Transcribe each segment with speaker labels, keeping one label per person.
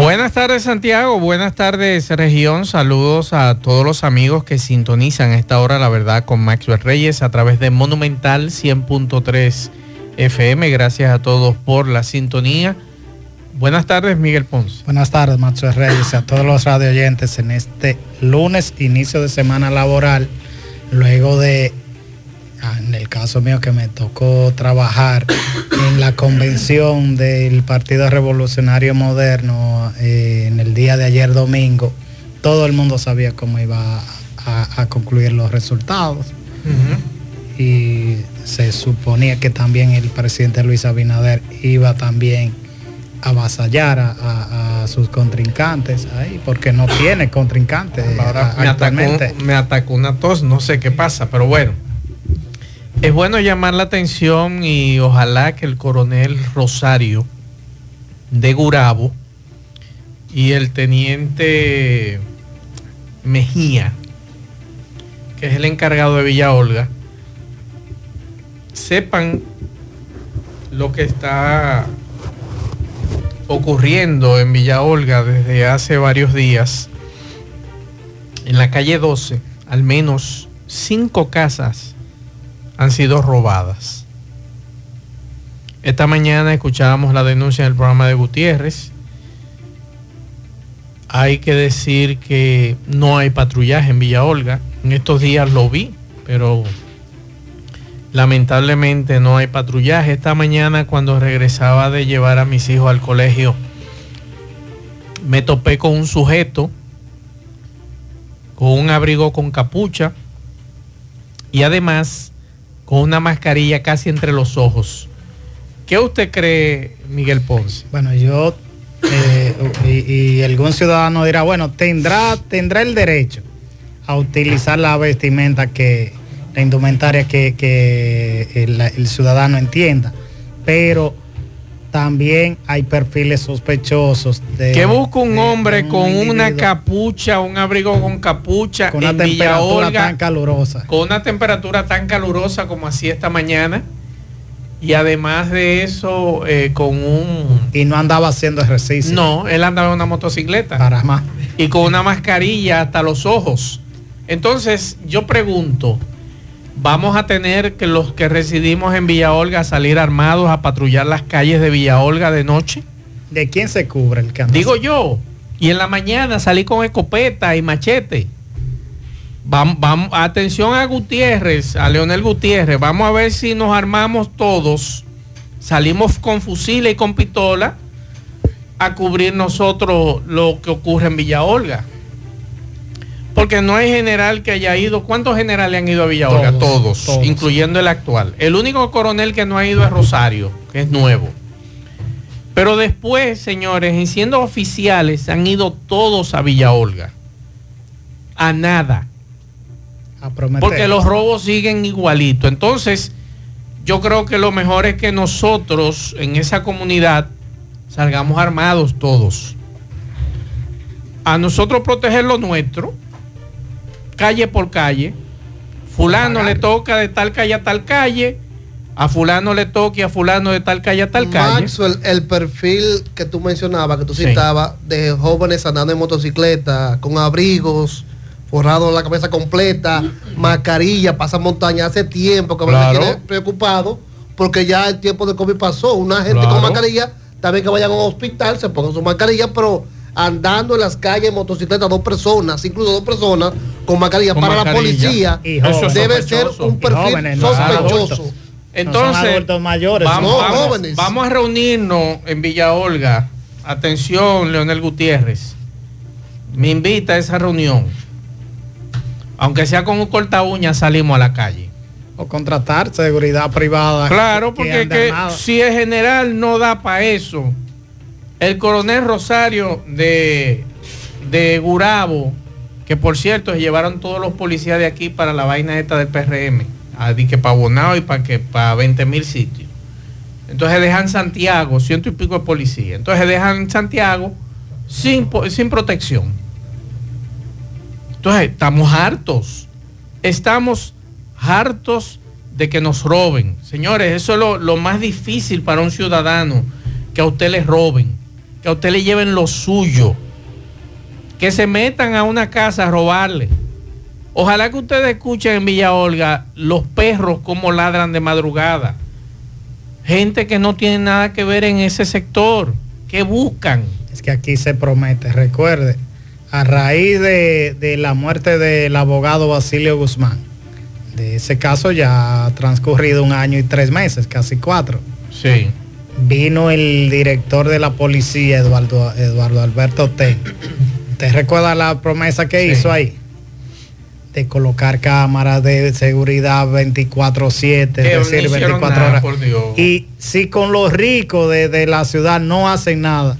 Speaker 1: Buenas tardes Santiago, buenas tardes región, saludos a todos los amigos que sintonizan a esta hora la verdad con Maxwell Reyes a través de Monumental 100.3 FM, gracias a todos por la sintonía. Buenas tardes Miguel Ponce.
Speaker 2: Buenas tardes Maxwell Reyes, a todos los radio oyentes en este lunes, inicio de semana laboral, luego de en el caso mío que me tocó trabajar en la convención del Partido Revolucionario Moderno eh, en el día de ayer domingo, todo el mundo sabía cómo iba a, concluir los resultados. Y se suponía que también el presidente Luis Abinader iba también a avasallar a, sus contrincantes ahí, porque no tiene contrincantes.
Speaker 1: Ahora me atacó una tos, no sé qué pasa, pero bueno. Es bueno llamar la atención y ojalá que el coronel Rosario de Gurabo y el teniente Mejía, que es el encargado de Villa Olga, sepan lo que está ocurriendo en Villa Olga desde hace varios días. En la calle 12, al menos cinco casas han sido robadas. Esta mañana escuchábamos la denuncia del programa de Gutiérrez. Hay que decir que no hay patrullaje en Villa Olga. En estos días lo vi, pero lamentablemente no hay patrullaje. Esta mañana cuando regresaba de llevar a mis hijos al colegio, me topé con un sujeto con un abrigo con capucha y además con una mascarilla casi entre los ojos. ¿Qué usted cree, Miguel Ponce?
Speaker 2: Bueno, yo eh, y, algún ciudadano dirá, bueno, tendrá, tendrá el derecho a utilizar la vestimenta que, la indumentaria que, el, ciudadano entienda, pero también hay perfiles sospechosos
Speaker 1: de ¿Qué busca un hombre con una capucha, un abrigo con capucha
Speaker 2: con una temperatura tan calurosa?
Speaker 1: Con una temperatura tan calurosa como así esta mañana. Y además de eso, eh, con un...
Speaker 2: Y no andaba haciendo ejercicio.
Speaker 1: No, él andaba en una motocicleta.
Speaker 2: Para más.
Speaker 1: Y con una mascarilla hasta los ojos. Entonces, yo pregunto, vamos a tener que los que residimos en Villa Olga salir armados a patrullar las calles de Villa Olga de noche.
Speaker 2: ¿De quién se cubre el que
Speaker 1: Digo yo. Y en la mañana salí con escopeta y machete. Vamos, vamos, atención a Gutiérrez, a Leonel Gutiérrez. Vamos a ver si nos armamos todos. Salimos con fusiles y con pistola a cubrir nosotros lo que ocurre en Villa Olga. Porque no hay general que haya ido. ¿Cuántos generales han ido a Villa Todos, todos, incluyendo el actual. El único coronel que no ha ido es Rosario, que es nuevo. Pero después, señores, en siendo oficiales, han ido todos a Villa Olga. A nada. A Porque los robos siguen igualito. Entonces, yo creo que lo mejor es que nosotros en esa comunidad salgamos armados todos. A nosotros proteger lo nuestro calle por calle. Fulano le toca de tal calle a tal calle. A fulano le toque a fulano de tal calle a tal calle.
Speaker 3: Maxwell, el perfil que tú mencionabas, que tú citabas, de jóvenes andando en motocicleta, con abrigos, forrado la cabeza completa, mascarilla, pasa montaña hace tiempo que me tiene preocupado, porque ya el tiempo de COVID pasó. Una gente con mascarilla, también que vayan a un hospital, se pongan su mascarilla, pero andando en las calles en motocicleta, dos personas, incluso dos personas con mascarilla para la policía, debe ser un perfil sospechoso.
Speaker 1: Entonces,
Speaker 2: mayores,
Speaker 1: vamos, a reunirnos en Villa Olga. Atención, Leonel Gutiérrez. Me invita a esa reunión. Aunque sea con un corta uña, salimos a la calle.
Speaker 2: O contratar seguridad privada.
Speaker 1: Claro, porque si es general no da para eso. El coronel Rosario de, de Gurabo Que por cierto, se llevaron todos los policías de aquí para la vaina esta del PRM, a que para Bonao y para que para 20 mil sitios. Entonces dejan Santiago, ciento y pico de policía. Entonces dejan Santiago sin, sin protección. Entonces estamos hartos. Estamos hartos de que nos roben. Señores, eso es lo, lo más difícil para un ciudadano, que a usted le roben, que a usted le lleven lo suyo, que se metan a una casa a robarle. Ojalá que ustedes escuchen en Villa Olga los perros como ladran de madrugada. Gente que no tiene nada que ver en ese sector, que buscan.
Speaker 2: Es que aquí se promete, recuerde, a raíz de, de la muerte del abogado Basilio Guzmán, de ese caso ya ha transcurrido un año y tres meses, casi cuatro.
Speaker 1: Sí.
Speaker 2: Vino el director de la policía, Eduardo, Eduardo Alberto T. ¿Te recuerda la promesa que
Speaker 1: Sí.
Speaker 2: hizo ahí? De colocar cámaras de seguridad 24-7, es decir,
Speaker 1: no hicieron
Speaker 2: 24
Speaker 1: nada,
Speaker 2: horas.
Speaker 1: por Dios.
Speaker 2: Y si con los ricos de, de la ciudad no hacen nada,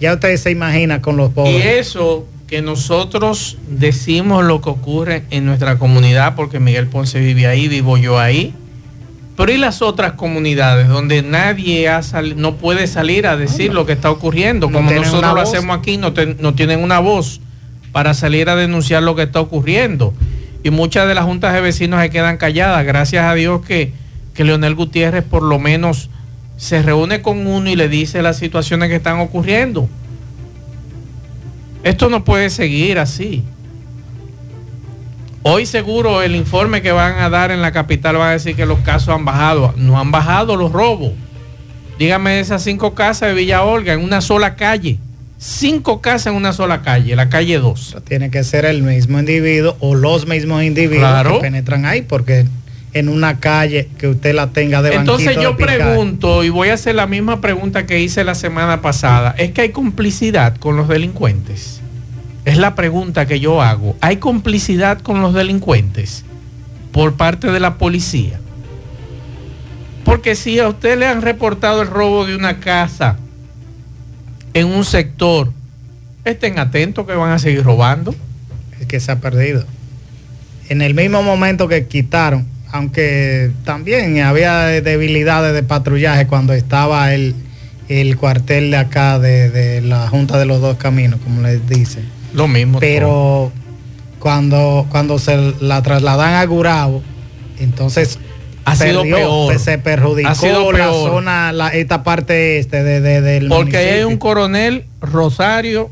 Speaker 2: ya ustedes se imaginan con los
Speaker 1: Y
Speaker 2: pobres.
Speaker 1: eso que nosotros decimos lo que ocurre en nuestra comunidad, porque Miguel Ponce vive ahí, vivo yo ahí. Pero y las otras comunidades donde nadie ha no puede salir a decir lo que está ocurriendo,
Speaker 2: No
Speaker 1: como
Speaker 2: tienen
Speaker 1: nosotros lo hacemos aquí, no, no tienen una voz para salir a denunciar lo que está ocurriendo. Y muchas de las juntas de vecinos se quedan calladas. Gracias a Dios que, que Leonel Gutiérrez por lo menos se reúne con uno y le dice las situaciones que están ocurriendo. Esto no puede seguir así. Hoy seguro el informe que van a dar en la capital va a decir que los casos han bajado. No han bajado los robos. Dígame esas cinco casas de Villa Olga en una sola calle. Cinco casas en una sola calle, la calle 2.
Speaker 2: Tiene que ser el mismo individuo o los mismos individuos
Speaker 1: Claro.
Speaker 2: que penetran ahí, porque en una calle que usted la tenga de
Speaker 1: Entonces yo
Speaker 2: de
Speaker 1: pregunto, y voy a hacer la misma pregunta que hice la semana pasada, ¿es que hay complicidad con los delincuentes? Es la pregunta que yo hago. ¿Hay complicidad con los delincuentes por parte de la policía? Porque si a usted le han reportado el robo de una casa en un sector, estén atentos que van a seguir robando.
Speaker 2: es que se ha perdido. En el mismo momento que quitaron, aunque también había debilidades de patrullaje cuando estaba el, el cuartel de acá de, de la Junta de los Dos Caminos, como les dicen.
Speaker 1: Lo mismo. todo.
Speaker 2: Pero cuando, cuando se la trasladan a Gurabo, entonces
Speaker 1: Ha sido peor.
Speaker 2: se perjudicó
Speaker 1: Ha sido
Speaker 2: la
Speaker 1: peor.
Speaker 2: zona, la, esta parte este de, de- del
Speaker 1: Porque hay
Speaker 2: municipio.
Speaker 1: un coronel Rosario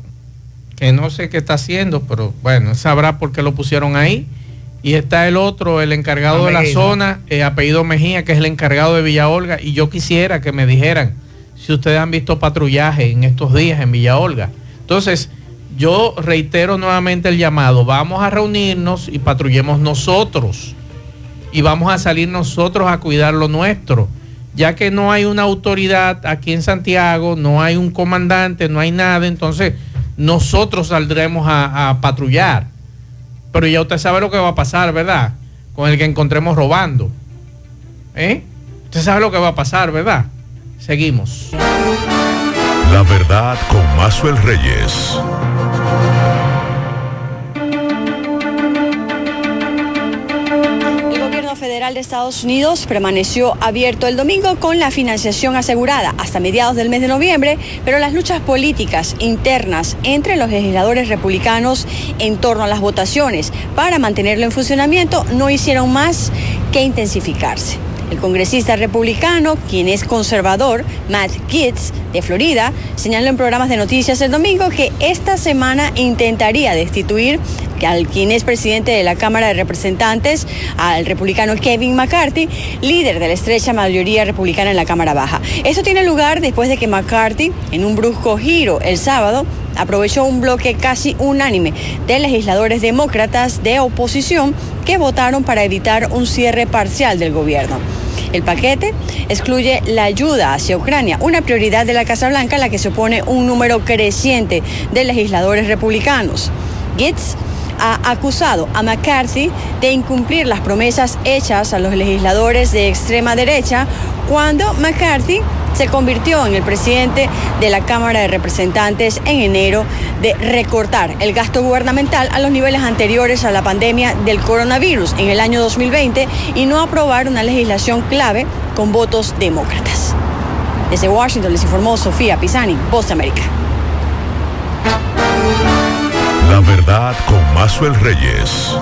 Speaker 1: que no sé qué está haciendo, pero bueno, sabrá por qué lo pusieron ahí. Y está el otro, el encargado de la zona, eh, apellido Mejía, que es el encargado de Villa Olga. Y yo quisiera que me dijeran si ustedes han visto patrullaje en estos días en Villa Olga. Entonces, yo reitero nuevamente el llamado. Vamos a reunirnos y patrullemos nosotros. Y vamos a salir nosotros a cuidar lo nuestro. Ya que no hay una autoridad aquí en Santiago, no hay un comandante, no hay nada, entonces nosotros saldremos a, patrullar. Pero ya usted sabe lo que va a pasar, ¿verdad? Con el que encontremos robando. ¿Eh? Usted sabe lo que va a pasar, ¿verdad? Seguimos.
Speaker 4: La verdad con Mazuel Reyes.
Speaker 5: Federal de Estados Unidos permaneció abierto el domingo con la financiación asegurada hasta mediados del mes de noviembre, pero las luchas políticas internas entre los legisladores republicanos en torno a las votaciones para mantenerlo en funcionamiento no hicieron más que intensificarse. El congresista republicano, quien es conservador, Matt Gaetz, de Florida, señaló en programas de noticias el domingo que esta semana intentaría destituir al quien es presidente de la Cámara de Representantes, al republicano Kevin McCarthy, líder de la estrecha mayoría republicana en la Cámara Baja. Esto tiene lugar después de que McCarthy, en un brusco giro el sábado, aprovechó un bloque casi unánime de legisladores demócratas de oposición que votaron para evitar un cierre parcial del gobierno. El paquete excluye la ayuda hacia Ucrania, una prioridad de la Casa Blanca a la que se opone un número creciente de legisladores republicanos. Gates ha acusado a McCarthy de incumplir las promesas hechas a los legisladores de extrema derecha cuando McCarthy se convirtió en el presidente de la Cámara de Representantes en enero de recortar el gasto gubernamental a los niveles anteriores a la pandemia del coronavirus en el año 2020 y no aprobar una legislación clave con votos demócratas. Desde Washington les informó Sofía Pisani, Voz América.
Speaker 4: La verdad con Mazuel Reyes.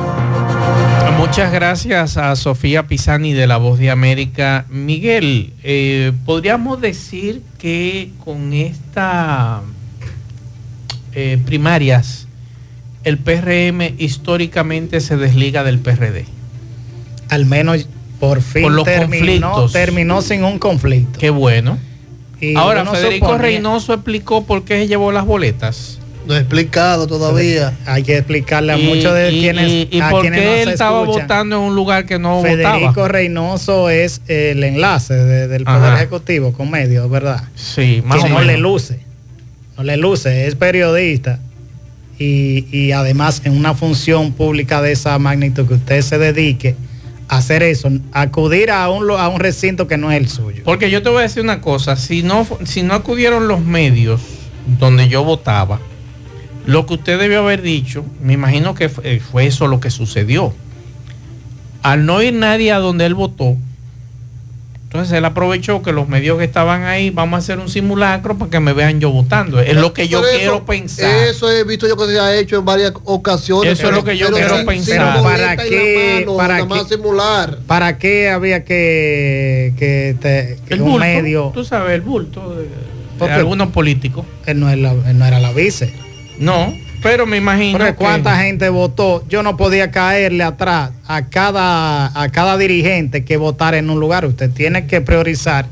Speaker 1: Muchas gracias a Sofía Pisani de La Voz de América. Miguel, eh, podríamos decir que con esta eh, primarias el PRM históricamente se desliga del PRD.
Speaker 2: Al menos por fin
Speaker 1: Por los
Speaker 2: terminó,
Speaker 1: conflictos.
Speaker 2: terminó sin un conflicto.
Speaker 1: Qué bueno.
Speaker 2: Y
Speaker 1: Ahora, Federico Reynoso explicó por qué se llevó las boletas.
Speaker 3: No he explicado todavía.
Speaker 2: Hay que explicarle a
Speaker 1: Y-
Speaker 2: muchos de
Speaker 1: y-
Speaker 2: quienes,
Speaker 1: y, y
Speaker 2: a
Speaker 1: por
Speaker 2: quienes
Speaker 1: qué
Speaker 2: no
Speaker 1: él estaba
Speaker 2: escuchan.
Speaker 1: votando en un lugar que no
Speaker 2: Federico
Speaker 1: votaba.
Speaker 2: Reynoso es el enlace de- del Poder
Speaker 1: Ajá.
Speaker 2: Ejecutivo con medios, ¿verdad?
Speaker 1: Sí, más
Speaker 2: que
Speaker 1: o
Speaker 2: no
Speaker 1: menos.
Speaker 2: le luce, no le luce, es periodista y, y además en una función pública de esa magnitud que usted se dedique a hacer eso, acudir a un, lo- a un recinto que no es el suyo.
Speaker 1: Porque yo te voy a decir una cosa, si no, si no acudieron los medios donde yo votaba, lo que usted debió haber dicho, me imagino que fue, fue eso lo que sucedió. Al no ir nadie a donde él votó, entonces él aprovechó que los medios que estaban ahí, vamos a hacer un simulacro para que me vean yo votando. Es lo que yo quiero pensar.
Speaker 3: Eso he visto yo que se ha hecho en varias ocasiones.
Speaker 1: Eso es lo que yo
Speaker 3: pero
Speaker 1: quiero
Speaker 3: sin-
Speaker 1: pensar.
Speaker 3: sin
Speaker 2: ¿Para qué?
Speaker 3: mano,
Speaker 2: ¿Para qué?
Speaker 3: simular.
Speaker 2: ¿Para qué había que, que, te- que
Speaker 1: el
Speaker 2: un
Speaker 1: bulto,
Speaker 2: medio,
Speaker 1: tú sabes, el bulto de, algunos políticos.
Speaker 2: él no, es la- él no era la vice?
Speaker 1: No, pero me imagino que-
Speaker 2: cuánta gente votó, yo no podía caerle atrás a cada, a cada dirigente que votara en un lugar. Usted tiene que priorizar,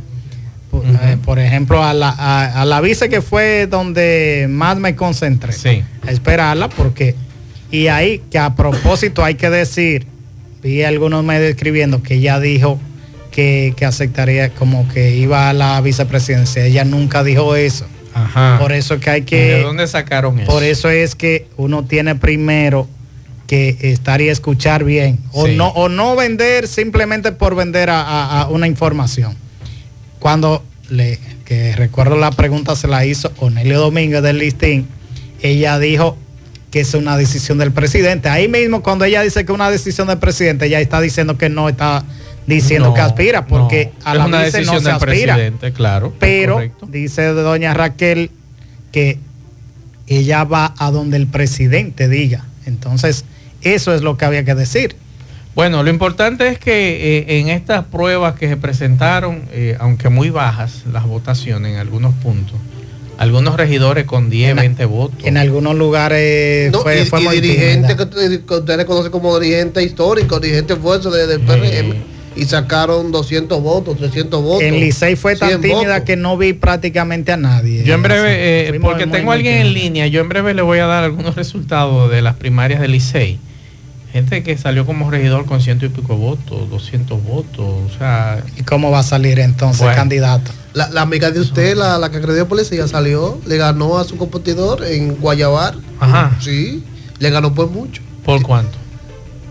Speaker 2: por, eh, por ejemplo, a la, a, a la vice que fue donde más me concentré.
Speaker 1: Sí.
Speaker 2: A esperarla porque, y ahí que a propósito hay que decir, vi algunos medios escribiendo que ella dijo que, que aceptaría como que iba a la vicepresidencia. Ella nunca dijo eso.
Speaker 1: Ajá.
Speaker 2: Por eso es que hay
Speaker 1: ¿De
Speaker 2: que...
Speaker 1: dónde sacaron eso?
Speaker 2: Por eso es que uno tiene primero que estar y escuchar bien. O,
Speaker 1: Sí.
Speaker 2: no, o no vender simplemente por vender a, a- a una información. Cuando le, que recuerdo la pregunta se la hizo Onelio Domínguez del listín, ella dijo que es una decisión del presidente. Ahí mismo cuando ella dice que es una decisión del presidente, ella está diciendo que no está diciendo
Speaker 1: No,
Speaker 2: que aspira, porque
Speaker 1: no.
Speaker 2: a la
Speaker 1: una
Speaker 2: vice
Speaker 1: decisión
Speaker 2: no se
Speaker 1: del
Speaker 2: aspira
Speaker 1: presidente, claro.
Speaker 2: pero
Speaker 1: correcto.
Speaker 2: dice doña Raquel que ella va a donde el presidente diga. Entonces, eso es lo que había que decir.
Speaker 1: Bueno, lo importante es que eh, en estas pruebas que se presentaron, eh, aunque muy bajas las votaciones en algunos puntos, algunos regidores con 10,
Speaker 2: En a-
Speaker 1: 20 votos.
Speaker 2: En algunos lugares
Speaker 3: No,
Speaker 2: fue,
Speaker 3: y,
Speaker 2: fue
Speaker 3: y
Speaker 2: muy
Speaker 3: dirigente
Speaker 2: tímida.
Speaker 3: que, que ustedes conocen como dirigente histórico, dirigente fuerza de- del PRM, y sacaron 200 votos, 300 votos.
Speaker 2: En Licey fue tan
Speaker 3: 100
Speaker 2: tímida
Speaker 3: votos.
Speaker 2: que no vi prácticamente a nadie.
Speaker 1: Yo en breve, eh, porque tengo a alguien en línea, yo en breve le voy a dar algunos resultados de las primarias del Licey. Gente que salió como regidor con ciento y pico votos, 200 votos, o sea,
Speaker 2: ¿Y cómo va a salir entonces
Speaker 1: Bueno.
Speaker 2: candidato?
Speaker 3: La, la amiga de usted, la, la que agredió policía, salió, le ganó a su competidor en Guayabar.
Speaker 1: ajá,
Speaker 3: Sí, le ganó por mucho.
Speaker 1: ¿por cuánto?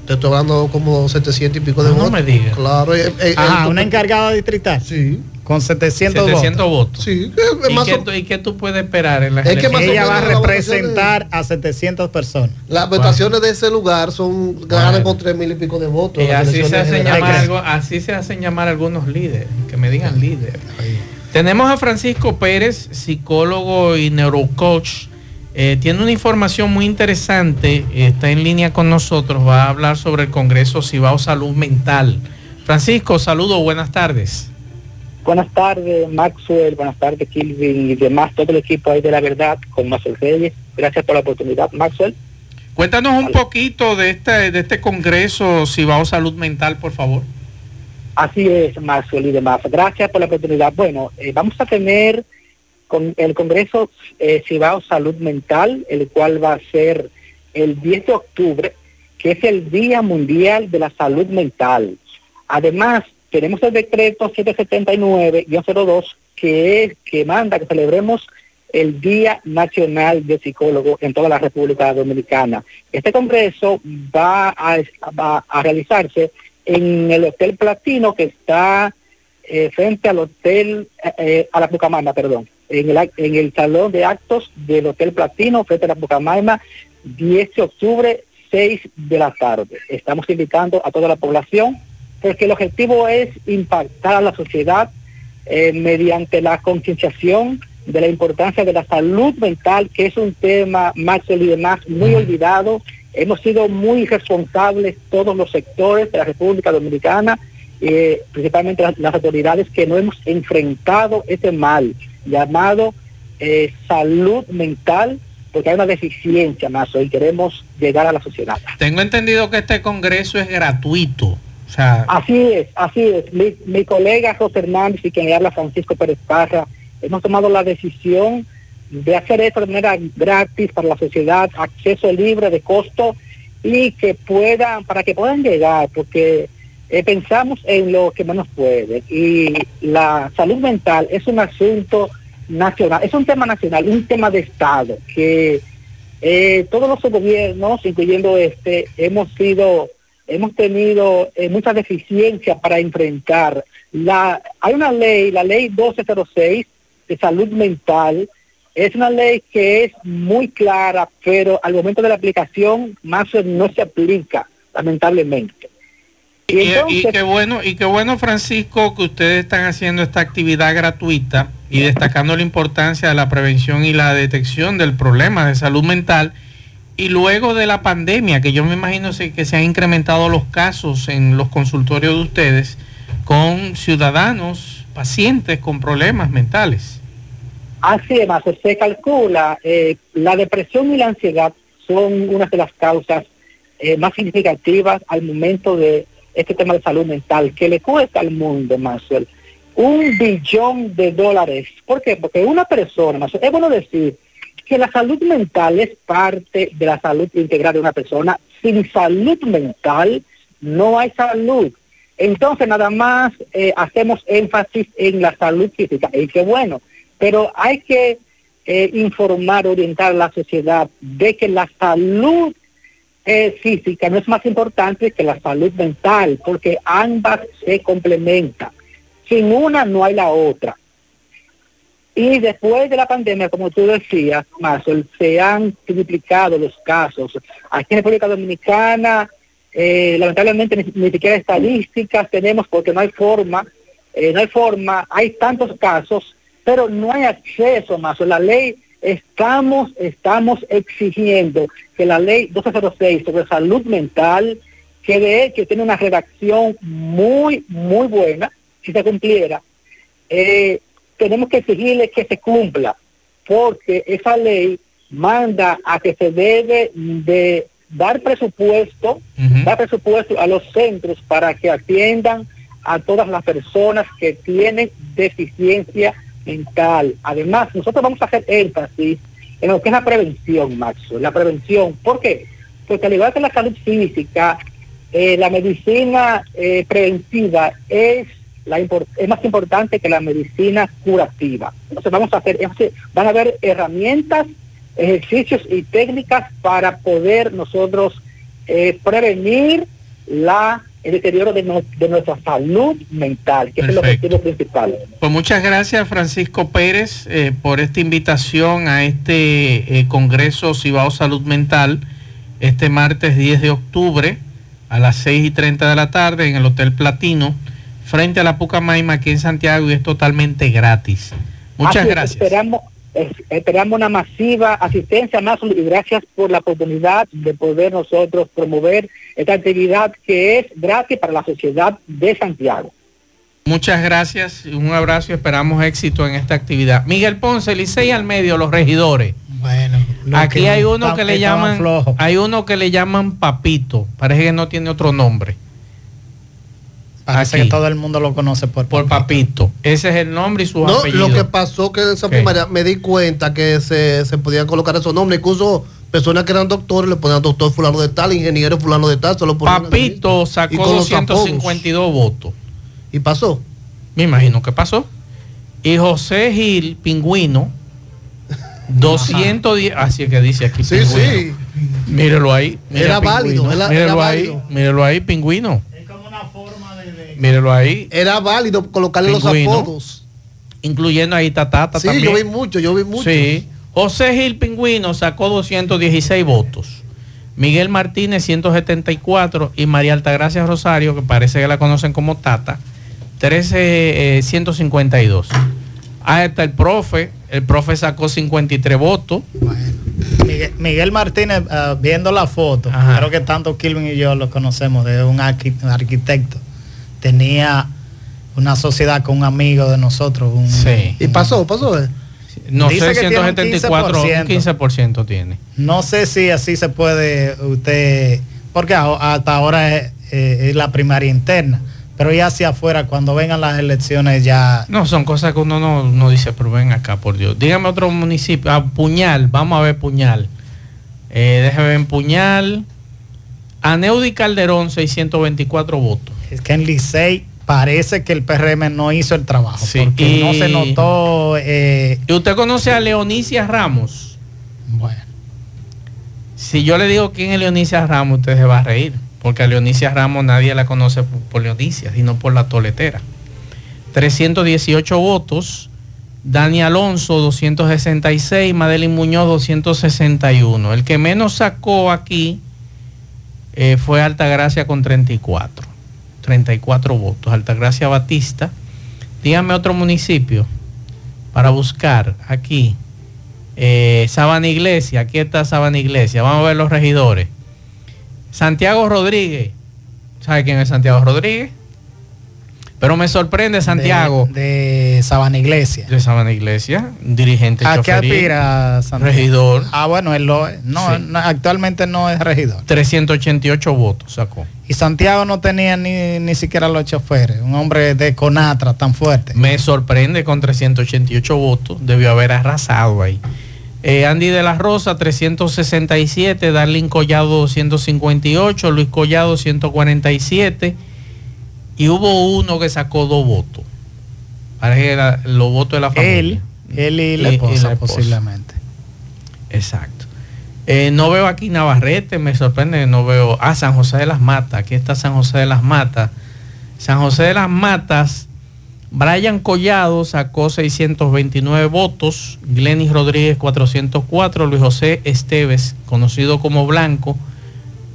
Speaker 3: Te estoy hablando como 700 y pico de
Speaker 1: Ah, no
Speaker 3: votos.
Speaker 1: me diga.
Speaker 3: Claro. eh, eh,
Speaker 2: Ajá,
Speaker 3: el-
Speaker 2: una encargada distrital
Speaker 3: Sí,
Speaker 2: con 700,
Speaker 1: 700
Speaker 2: votos.
Speaker 1: votos.
Speaker 3: sí. eh,
Speaker 1: ¿Y
Speaker 3: más
Speaker 1: qué,
Speaker 3: o-
Speaker 1: y qué tú puedes esperar en las
Speaker 3: Es que?
Speaker 2: Ella va a
Speaker 3: la
Speaker 2: representar a 700 personas.
Speaker 3: Las votaciones de ese lugar son ganan con tres mil y pico de votos.
Speaker 1: Y así se, hacen llamar, algo- así se hacen llamar algunos líderes, que me digan líder. Tenemos a Francisco Pérez, psicólogo y neurocoach. Eh, tiene una información muy interesante, está en línea con nosotros, va a hablar sobre el Congreso Cibao Salud Mental. Francisco, saludo, buenas tardes.
Speaker 6: Buenas tardes, Maxwell. Buenas tardes, Kilvin y demás, todo el equipo ahí de la verdad con Maxwell Reyes. Gracias por la oportunidad, Maxwell.
Speaker 1: Cuéntanos un poquito de este, de este Congreso Cibao Salud Mental, por favor.
Speaker 6: Así es, Maxwell y demás. Gracias por la oportunidad. Bueno, eh, vamos a tener con el Congreso eh, Cibao Salud Mental, el cual va a ser el 10 de octubre, que es el Día Mundial de la Salud Mental. Además, tenemos el decreto 779-02 que es que manda que celebremos el Día Nacional de Psicólogo en toda la República Dominicana. Este congreso va a, va a realizarse en el Hotel Platino que está eh, frente al hotel, eh, eh, a la Pucamaima, perdón, en el, en el salón de actos del Hotel Platino, frente a la Pucamaima, 10 de octubre, 6 de la tarde. Estamos invitando a toda la población porque el objetivo es impactar a la sociedad eh, mediante la concienciación de la importancia de la salud mental, que es un tema más y demás muy olvidado. Hemos sido muy responsables todos los sectores de la República Dominicana, eh, principalmente las, las autoridades que no hemos enfrentado ese mal llamado eh, salud mental, porque hay una deficiencia más y queremos llegar a la sociedad.
Speaker 1: Tengo entendido que este congreso es gratuito. O sea,
Speaker 6: Así es, así es. Mi, mi colega José Hernández y quien le habla Francisco Pérez Parra, hemos tomado la decisión de hacer esto de manera gratis para la sociedad, acceso libre de costo y que puedan, para que puedan llegar, porque eh, pensamos en lo que menos puede. Y la salud mental es un asunto nacional, es un tema nacional, un tema de Estado, que eh, todos los gobiernos, incluyendo este, hemos sido hemos tenido eh, mucha deficiencia para enfrentar. La, hay una ley, la ley 1206 de salud mental, es una ley que es muy clara, pero al momento de la aplicación más no se aplica, lamentablemente.
Speaker 1: Y, qué bueno, y qué bueno, Francisco, que ustedes están haciendo esta actividad gratuita y destacando la importancia de la prevención y la detección del problema de salud mental. Y luego de la pandemia, que yo me imagino que se han incrementado los casos en los consultorios de ustedes con ciudadanos, pacientes con problemas mentales.
Speaker 6: Así es, más se calcula, eh, la depresión y la ansiedad son una de las causas eh, más significativas al momento de este tema de salud mental, que le cuesta al mundo, Marcel, un billón de dólares. ¿Por qué? Porque una persona, Marcel, es bueno decir que la salud mental es parte de la salud integral de una persona. Sin salud mental no hay salud. Entonces nada más eh, hacemos énfasis en la salud física. Y qué bueno, pero hay que eh, informar, orientar a la sociedad de que la salud eh, física no es más importante que la salud mental, porque ambas se complementan. Sin una no hay la otra. Y después de la pandemia, como tú decías, Marcel, se han triplicado los casos. Aquí en República Dominicana, eh, lamentablemente ni, siquiera estadísticas tenemos porque no hay forma, eh, no hay forma, hay tantos casos, pero no hay acceso más. La ley, estamos, estamos exigiendo que la ley 1206 sobre salud mental, que de hecho tiene una redacción muy, muy buena, si se cumpliera, eh, tenemos que exigirle que se cumpla, porque esa ley manda a que se debe de dar presupuesto, dar presupuesto a los centros para que atiendan a todas las personas que tienen deficiencia mental. Además, nosotros vamos a hacer énfasis en lo que es la prevención, Maxo, la prevención. ¿Por qué? Porque al igual que la salud física, eh, la medicina eh, preventiva es la es más importante que la medicina curativa. Entonces vamos a hacer, van a haber herramientas, ejercicios y técnicas para poder nosotros eh, prevenir la el deterioro de, no- de nuestra salud mental, que es el
Speaker 1: Perfecto.
Speaker 6: objetivo principal.
Speaker 1: Pues muchas gracias Francisco Pérez eh, por esta invitación a este eh, Congreso Cibao Salud Mental este martes 10 de octubre a las 6 y 30 de la tarde en el Hotel Platino frente a la Pucamaima aquí en Santiago y es totalmente gratis. Muchas
Speaker 6: Así
Speaker 1: gracias.
Speaker 6: Esperamos, es- esperamos una masiva asistencia más y gracias por la oportunidad de poder nosotros promover esta actividad que es gratis para la sociedad de Santiago.
Speaker 1: Muchas gracias y un abrazo y esperamos éxito en esta actividad. Miguel Ponce, Licey al medio, los regidores.
Speaker 2: Bueno, lo
Speaker 1: Aquí
Speaker 2: que
Speaker 1: hay uno
Speaker 2: está-
Speaker 1: que le llaman,
Speaker 2: flojos.
Speaker 1: hay uno que le llaman Papito. Parece que no tiene otro nombre.
Speaker 2: Parece
Speaker 1: aquí.
Speaker 2: que todo el mundo lo conoce por,
Speaker 1: Por Papito. Ese es el nombre y su
Speaker 3: No,
Speaker 1: apellido.
Speaker 3: lo que pasó que en esa primaria me di cuenta que se, se podían colocar esos nombres, incluso personas que eran doctores le ponían doctor fulano de tal, ingeniero fulano de tal, solo ponían
Speaker 1: Papito
Speaker 3: Y
Speaker 1: sacó
Speaker 3: con los
Speaker 1: 252 votos.
Speaker 3: Y pasó.
Speaker 1: Me imagino que pasó. Y José Gil, pingüino, 210. Así es que dice aquí.
Speaker 3: Sí,
Speaker 1: pingüino.
Speaker 3: sí.
Speaker 1: Mírelo ahí. mira,
Speaker 3: Era válido, era-
Speaker 1: mírelo
Speaker 3: era
Speaker 1: ahí.
Speaker 3: válido.
Speaker 1: Mírelo ahí, pingüino.
Speaker 2: Es como una forma de, de-
Speaker 1: Mírelo ahí.
Speaker 3: Era válido colocarle
Speaker 1: Pingüino.
Speaker 3: los apodos.
Speaker 1: Incluyendo ahí Tatata
Speaker 3: Sí,
Speaker 1: también.
Speaker 3: yo vi mucho, yo vi mucho.
Speaker 1: Sí. José Gil Pingüino sacó 216 votos. Miguel Martínez 174 y María Altagracia Rosario, que parece que la conocen como Tata, 13, eh, 152. Ah, está el profe. El profe sacó 53 votos.
Speaker 2: Bueno, Miguel, Miguel Martínez, ah, viendo la foto,
Speaker 1: Ajá.
Speaker 2: creo que tanto Kilvin y yo lo conocemos, de un arquitecto. Tenía una sociedad con un amigo de nosotros. Un,
Speaker 1: Sí.
Speaker 3: Y pasó, pasó.
Speaker 1: No
Speaker 2: Dice
Speaker 1: sé,
Speaker 2: que tiene un
Speaker 1: 174, un
Speaker 2: 15%.
Speaker 1: 15% tiene.
Speaker 2: No sé si así se puede usted, porque hasta ahora es, eh, es la primaria interna, pero ya hacia afuera, cuando vengan las elecciones ya...
Speaker 1: No, son cosas que uno no, no dice, pero ven acá, por Dios. Dígame otro municipio. Ah, Puñal, vamos a ver Puñal. Eh, déjeme ver en Puñal. Aneudi Calderón, 624 votos.
Speaker 2: Es que en Licey parece que el PRM no hizo el trabajo,
Speaker 1: Sí,
Speaker 2: porque
Speaker 1: y-
Speaker 2: no se notó... eh,
Speaker 1: ¿Y usted conoce a Leonicia Ramos?
Speaker 2: bueno,
Speaker 1: Si yo le digo quién es Leonicia Ramos, usted se va a reír. Porque a Leonicia Ramos nadie la conoce por, por Leonicia, sino por la toletera. 318 votos. Dani Alonso, 266. Madeline Muñoz, 261. El que menos sacó aquí eh, fue Altagracia con 34. 34 votos. Altagracia Batista. Dígame otro municipio para buscar aquí. Eh, Sabana Iglesia, aquí está Sabana Iglesia. Vamos a ver los regidores. Santiago Rodríguez. ¿Sabe quién es Santiago Rodríguez? Pero me sorprende Santiago
Speaker 2: De, de Sabana Iglesia.
Speaker 1: de, Sabana Iglesia, dirigente
Speaker 2: ¿A qué aspira Santiago?
Speaker 1: regidor.
Speaker 2: Ah, bueno, él lo. No,
Speaker 1: Sí.
Speaker 2: no, actualmente no es regidor.
Speaker 1: 388 votos sacó.
Speaker 2: Y Santiago no tenía ni, ni siquiera los choferes. Un hombre de Conatra tan fuerte.
Speaker 1: Me sorprende con 388 votos. Debió haber arrasado ahí. Eh, Andy de la Rosa, 367. Darlin Collado, 258. Luis Collado, 147. Y hubo uno que sacó dos votos. Parece que era los votos de la familia.
Speaker 2: Él, él y la
Speaker 1: y
Speaker 2: esposa,
Speaker 1: la esposa.
Speaker 2: posiblemente.
Speaker 1: Exacto. Eh, no veo aquí Navarrete, me sorprende que no veo. Ah, San José de las Matas. Aquí está San José de las Matas. San José de las Matas. Brian Collado sacó 629 votos. Glenis Rodríguez 404. Luis José Esteves, conocido como Blanco,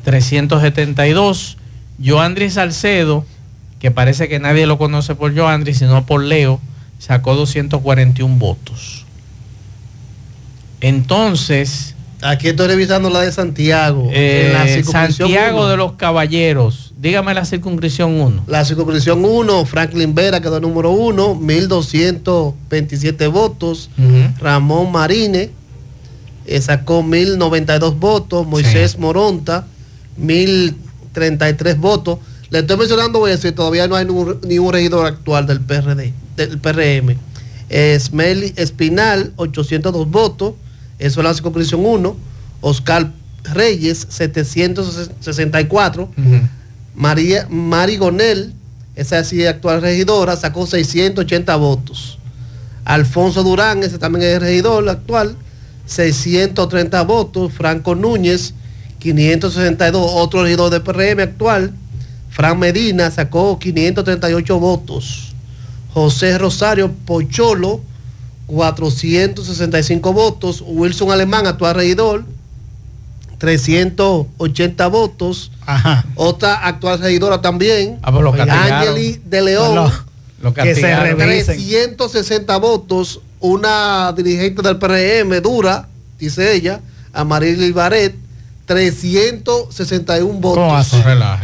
Speaker 1: 372. Joandri Salcedo, que parece que nadie lo conoce por Joandri, sino por Leo, sacó 241 votos. Entonces,
Speaker 3: Aquí estoy revisando la de Santiago.
Speaker 1: eh,
Speaker 3: en la
Speaker 1: Santiago
Speaker 3: uno.
Speaker 1: de los Caballeros, dígame la circunscripción 1.
Speaker 3: La circunscripción 1, Franklin Vera quedó número 1, 1227 votos. Ramón Marine eh, sacó 1092 votos. Moisés
Speaker 1: Sí.
Speaker 3: Moronta, 1033 votos. Le estoy mencionando eso y todavía no hay ningún, ningún regidor actual del PRD, del PRM. Esmeli Espinal, 802 votos. Eso es la circunscripción 1. Oscar Reyes, 764. María Mari Gonel, esa sí es actual regidora, sacó 680 votos. Alfonso Durán, ese también es regidor actual, 630 votos. Franco Núñez, 562, otro regidor de PRM actual. Fran Medina sacó 538 votos. José Rosario Pocholo, 465 votos. Wilson Alemán, actual regidor, 380 votos.
Speaker 2: Ajá.
Speaker 3: Otra actual regidora también.
Speaker 1: Ah, pues.
Speaker 3: Angeli de León.
Speaker 2: Lo-
Speaker 1: Lo
Speaker 2: que se
Speaker 1: castigaron.
Speaker 2: revisen.
Speaker 3: 360 votos. Una dirigente del PRM, dura, dice ella, Amarili Baret, 361 votos.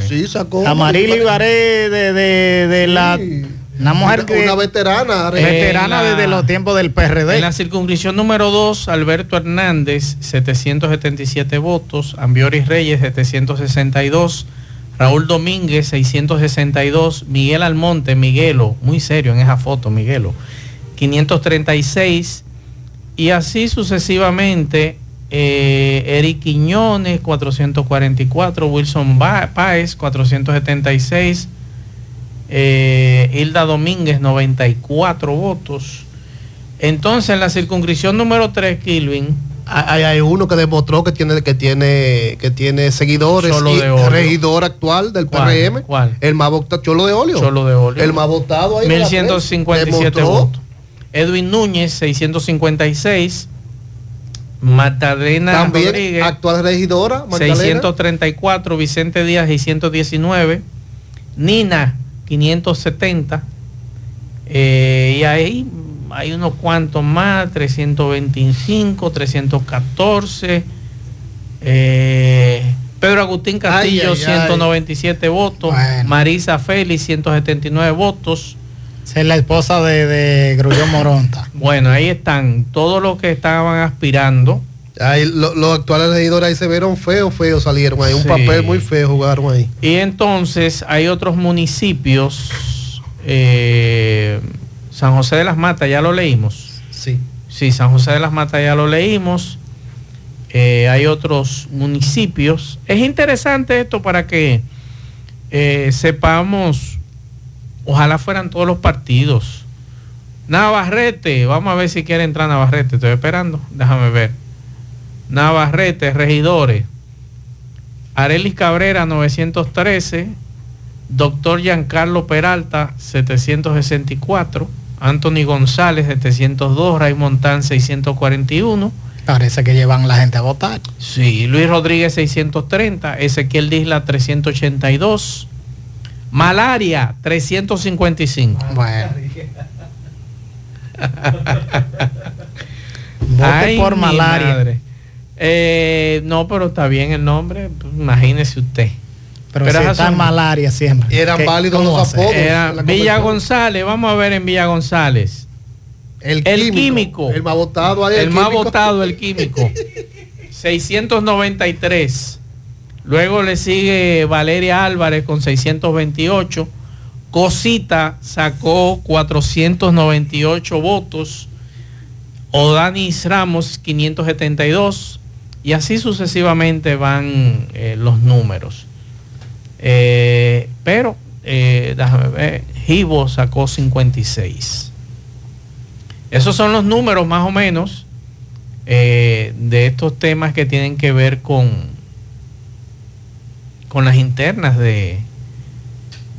Speaker 3: Sí, sacó.
Speaker 2: Amaril Ibaré de, de, de la...
Speaker 3: Sí.
Speaker 2: Una mujer
Speaker 3: Una-
Speaker 2: que...
Speaker 3: una veterana.
Speaker 1: Eh,
Speaker 2: veterana
Speaker 1: la-
Speaker 2: desde los tiempos del PRD.
Speaker 1: En la circunscripción número 2, Alberto Hernández, 777 votos. Ambiori Reyes, 762. Raúl Domínguez, 662. Miguel Almonte, Miguelo, muy serio en esa foto, Miguelo, 536. Y así sucesivamente, eh, Eric Quiñones, 444. Wilson Páez, 476. Eh, Hilda Domínguez, 94 votos. Entonces, en la circunscripción número 3, Kilvin,
Speaker 3: Hay, hay uno que demostró que tiene que tiene que tiene seguidores
Speaker 1: Cholo
Speaker 3: y
Speaker 1: de
Speaker 3: regidor actual del
Speaker 1: ¿Cuál?
Speaker 3: PRM.
Speaker 1: ¿Cuál?
Speaker 3: El más votado, Cholo de Olio.
Speaker 1: Cholo de Olio.
Speaker 3: El más votado ahí. de la
Speaker 1: 1157
Speaker 3: prensa. Demostró.
Speaker 1: votos. Edwin Núñez, 656.
Speaker 3: También
Speaker 1: Rodríguez,
Speaker 3: actual regidora. Magdalena.
Speaker 1: 634. Vicente Díaz, 619. Nina, 570. Eh, y ahí hay unos cuantos más, 325, 314. Eh, Pedro Agustín Castillo,
Speaker 3: Ay, ay, ay.
Speaker 1: 197 votos.
Speaker 2: Bueno.
Speaker 1: Marisa Félix, 179 votos.
Speaker 2: Esa es la esposa de, de Grullón Moronta.
Speaker 1: Bueno, ahí están todos los que estaban aspirando.
Speaker 3: Ahí, lo- los actuales regidores ahí se vieron feos, feos salieron ahí. Un papel muy feo jugaron ahí.
Speaker 1: Y entonces hay otros municipios. eh, San José de las Matas, ya lo leímos.
Speaker 3: Sí.
Speaker 1: Sí, San José de las Matas ya lo leímos. Eh, hay otros municipios. Es interesante esto para que eh, sepamos, ojalá fueran todos los partidos. Navarrete, vamos a ver si quiere entrar Navarrete, estoy esperando, déjame ver. Navarrete, regidores. Arelis Cabrera, 913. Doctor Giancarlo Peralta, 764. Anthony González, 702. Raymond Tan, 641.
Speaker 2: Parece que llevan la gente a votar.
Speaker 1: Sí, Luis Rodríguez 630, Ezequiel Disla 382, Malaria 355.
Speaker 2: Bueno. Vote
Speaker 1: Ay,
Speaker 2: por malaria.
Speaker 1: Eh, no, pero está bien el nombre, pues, imagínese usted.
Speaker 2: Pero,
Speaker 1: Pero
Speaker 2: si está
Speaker 1: son-
Speaker 2: malaria siempre.
Speaker 3: Eran
Speaker 2: ¿Qué-
Speaker 3: válidos los apodos.
Speaker 1: Era
Speaker 3: la
Speaker 1: Villa. González, vamos a ver en Villa González.
Speaker 3: El,
Speaker 1: El químico.
Speaker 3: El más votado ahí.
Speaker 1: El más
Speaker 3: químico.
Speaker 1: votado, el químico. 693. Luego le sigue Valeria Álvarez con 628. Cosita sacó 498 votos. Odanis Ramos 572. Y así sucesivamente van eh, los números. Eh, pero, eh, déjame ver, Gibo sacó 56. Esos son los números más o menos eh, de estos temas que tienen que ver con, con las internas de,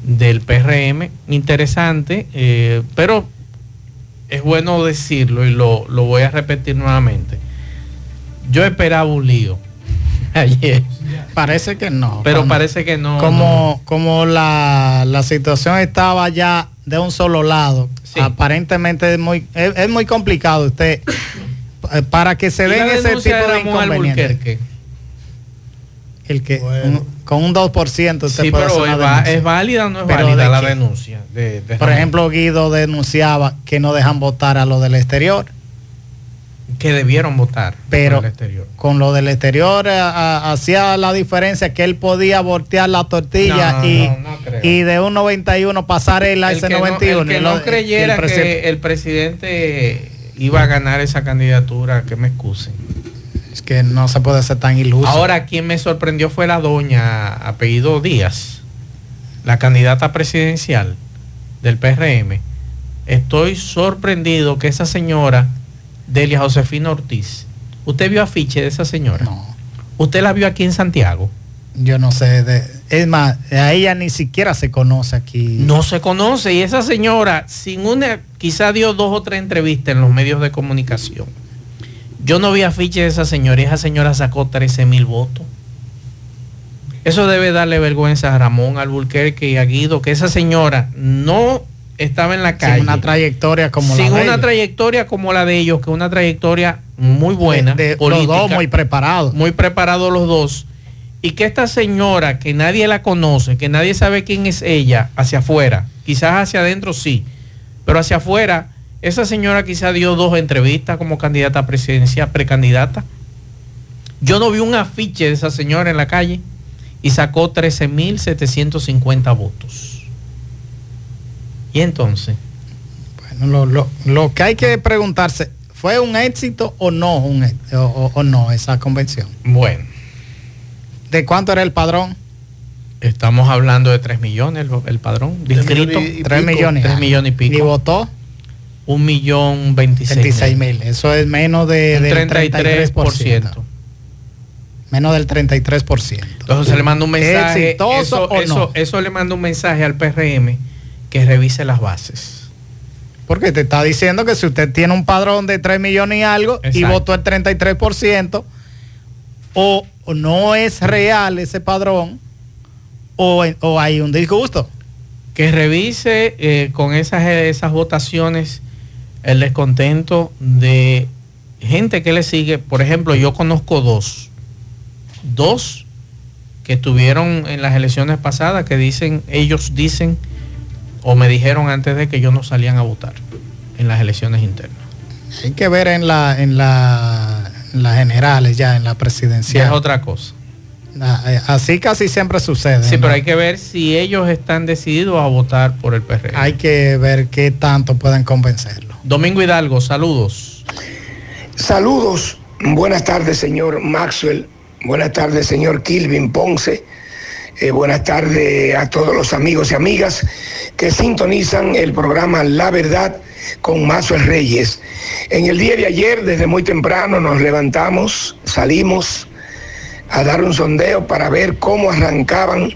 Speaker 1: del PRM. Interesante, eh, pero es bueno decirlo y lo, lo voy a repetir nuevamente. Yo esperaba un lío ayer,
Speaker 2: Parece que no.
Speaker 1: pero
Speaker 2: Como-
Speaker 1: parece que no.
Speaker 2: como, como la, la situación estaba ya de un solo lado,
Speaker 1: Sí.
Speaker 2: aparentemente es muy, es, es muy complicado usted eh, para que se den ese tipo de inconvenientes. El que
Speaker 3: Bueno.
Speaker 2: Con un 2% usted
Speaker 1: Sí,
Speaker 2: puede hacer
Speaker 1: pero
Speaker 2: una
Speaker 1: es, válida o no es
Speaker 2: ¿Pero
Speaker 1: válida
Speaker 2: de
Speaker 1: la denuncia. de- de
Speaker 2: Por ejemplo, Guido denunciaba que no dejan votar a lo del exterior,
Speaker 1: que debieron votar
Speaker 2: pero
Speaker 1: por el exterior.
Speaker 2: con lo del exterior eh, a- hacía la diferencia que él podía voltear la tortilla
Speaker 1: No,
Speaker 2: y,
Speaker 1: no, no
Speaker 2: y de un 91 pasar el a ese
Speaker 1: que no,
Speaker 2: 91.
Speaker 1: el que no creyera
Speaker 2: el
Speaker 1: que el presidente iba a ganar esa candidatura, que me excusen.
Speaker 2: Es que no se puede ser tan iluso.
Speaker 1: Ahora, quien me sorprendió fue la doña apellido Díaz, la candidata presidencial del PRM. Estoy sorprendido que esa señora, Delia Josefina Ortiz, ¿usted vio afiche de esa señora?
Speaker 2: no,
Speaker 1: ¿Usted la vio aquí en Santiago?
Speaker 2: yo no sé. De, es más, a ella ni siquiera se conoce aquí.
Speaker 1: No se conoce y esa señora, sin una, quizá dio dos o tres entrevistas en los medios de comunicación. Yo no vi afiche de esa señora y esa señora sacó 13 mil votos. Eso debe darle vergüenza a Ramón Alburquerque y a Guido, que esa señora no estaba en la calle.
Speaker 2: sin una trayectoria como
Speaker 1: sin
Speaker 2: la de
Speaker 1: una
Speaker 2: ella.
Speaker 1: trayectoria como la de ellos, que es una trayectoria muy buena,
Speaker 2: De- de-
Speaker 1: política,
Speaker 2: los dos muy preparados.
Speaker 1: muy preparados los dos, y que esta señora, que nadie la conoce, que nadie sabe quién es ella, hacia afuera, quizás hacia adentro sí, pero hacia afuera, esa señora quizás dio dos entrevistas como candidata a presidencia, precandidata. Yo no vi un afiche de esa señora en la calle y sacó 13.750 votos. Y entonces,
Speaker 2: Bueno, lo, lo- lo que hay que preguntarse, ¿fue un éxito o no un o, o- o no esa convención?
Speaker 1: bueno,
Speaker 2: ¿De cuánto era el padrón?
Speaker 1: estamos hablando de 3 millones el, el padrón
Speaker 3: Tres
Speaker 1: inscritos.
Speaker 3: millones y
Speaker 2: Tres
Speaker 3: pico.
Speaker 2: millones.
Speaker 1: Tres millones y pico.
Speaker 2: ¿Y votó?
Speaker 1: Un millón veintiséis
Speaker 2: mil. Eso es menos de, del 33%. Menos del 33%.
Speaker 1: Entonces se le manda un mensaje. Eso, eso, eso le manda un mensaje al PRM que revise las bases.
Speaker 2: Porque te está diciendo que si usted tiene un padrón de 3 millones y algo y votó el 33%, o no es real ese padrón, o, hay un disgusto.
Speaker 1: Que revise eh, con esas, esas votaciones el descontento de gente que le sigue. Por ejemplo, yo conozco dos. Dos que estuvieron en las elecciones pasadas que dicen, ellos dicen o me dijeron antes de que ellos no salían a votar en las elecciones internas.
Speaker 2: Hay que ver en la en la las generales ya en la presidencial.
Speaker 1: es otra cosa.
Speaker 2: Ah, eh, así casi siempre sucede.
Speaker 1: Sí, pero hay que ver si ellos están decididos a votar por el PRM.
Speaker 2: Hay que ver qué tanto pueden convencerlo.
Speaker 1: Domingo Hidalgo, saludos.
Speaker 7: Saludos. Buenas tardes, señor Maxwell. Buenas tardes, señor Kilvin Ponce. Eh, buenas tardes a todos los amigos y amigas que sintonizan el programa La Verdad con Mazo Reyes. En el día de ayer, desde muy temprano, nos levantamos, salimos a dar un sondeo para ver cómo arrancaban